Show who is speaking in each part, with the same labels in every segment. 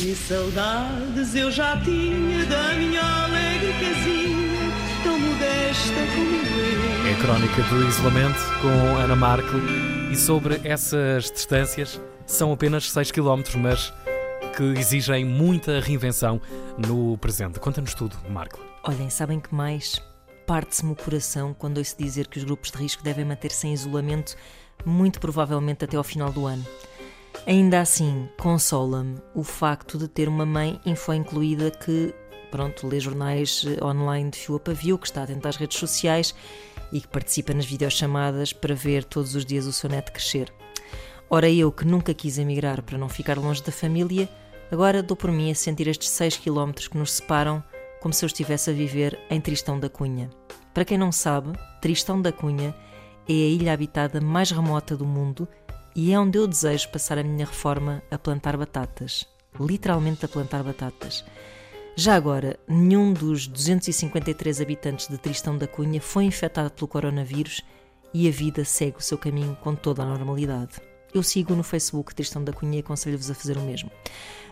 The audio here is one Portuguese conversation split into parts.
Speaker 1: Que saudades eu já tinha da minha alegre casinha, tão modesta como eu.
Speaker 2: É a crónica do isolamento com Ana Markle e sobre essas distâncias são apenas 6 km, mas que exigem muita reinvenção no presente. Conta-nos tudo, Markle.
Speaker 3: Olhem, sabem que mais? Parte-se-me o coração quando ouço dizer que os grupos de risco devem manter-se em isolamento, muito provavelmente até ao final do ano. Ainda assim, consola-me o facto de ter uma mãe info incluída que, pronto, lê jornais eh, online de fio a pavio, que está atenta às redes sociais e que participa nas videochamadas para ver todos os dias o seu neto crescer. Ora, eu que nunca quis emigrar para não ficar longe da família, agora dou por mim a sentir estes 6 km que nos separam como se eu estivesse a viver em Tristão da Cunha. Para quem não sabe, Tristão da Cunha é a ilha habitada mais remota do mundo e é onde eu desejo passar a minha reforma a plantar batatas. Literalmente a plantar batatas. Já agora, nenhum dos 253 habitantes de Tristão da Cunha foi infectado pelo coronavírus e a vida segue o seu caminho com toda a normalidade. Eu sigo no Facebook Tristão da Cunha e aconselho-vos a fazer o mesmo.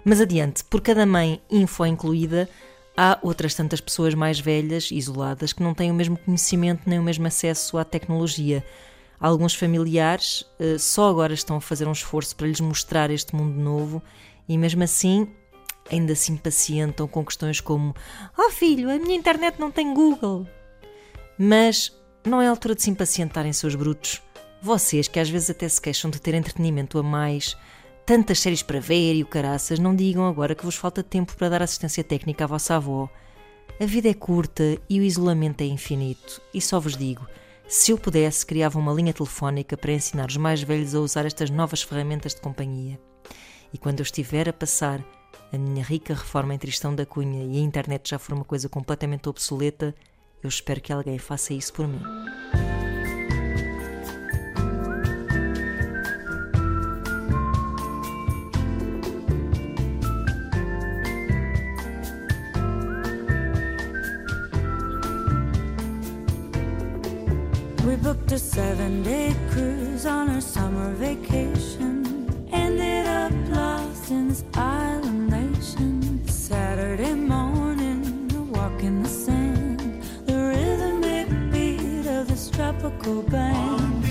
Speaker 3: Mas adiante, por cada mãe info incluída, há outras tantas pessoas mais velhas, isoladas, que não têm o mesmo conhecimento nem o mesmo acesso à tecnologia. Alguns familiares uh, só agora estão a fazer um esforço para lhes mostrar este mundo novo e, mesmo assim, ainda se impacientam com questões como: Oh filho, a minha internet não tem Google. Mas não é altura de se impacientarem, seus brutos. Vocês, que às vezes até se queixam de ter entretenimento a mais, tantas séries para ver e o caraças, não digam agora que vos falta tempo para dar assistência técnica à vossa avó. A vida é curta e o isolamento é infinito. E só vos digo se eu pudesse, criava uma linha telefónica para ensinar os mais velhos a usar estas novas ferramentas de companhia. E quando eu estiver a passar a minha rica reforma em Tristão da Cunha e a internet já for uma coisa completamente obsoleta, eu espero que alguém faça isso por mim.
Speaker 4: We booked a seven day cruise on our summer vacation. Ended up lost in this island nation. Saturday morning, a walk in the sand. The rhythmic beat of this tropical band.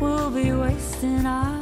Speaker 4: We'll be wasting our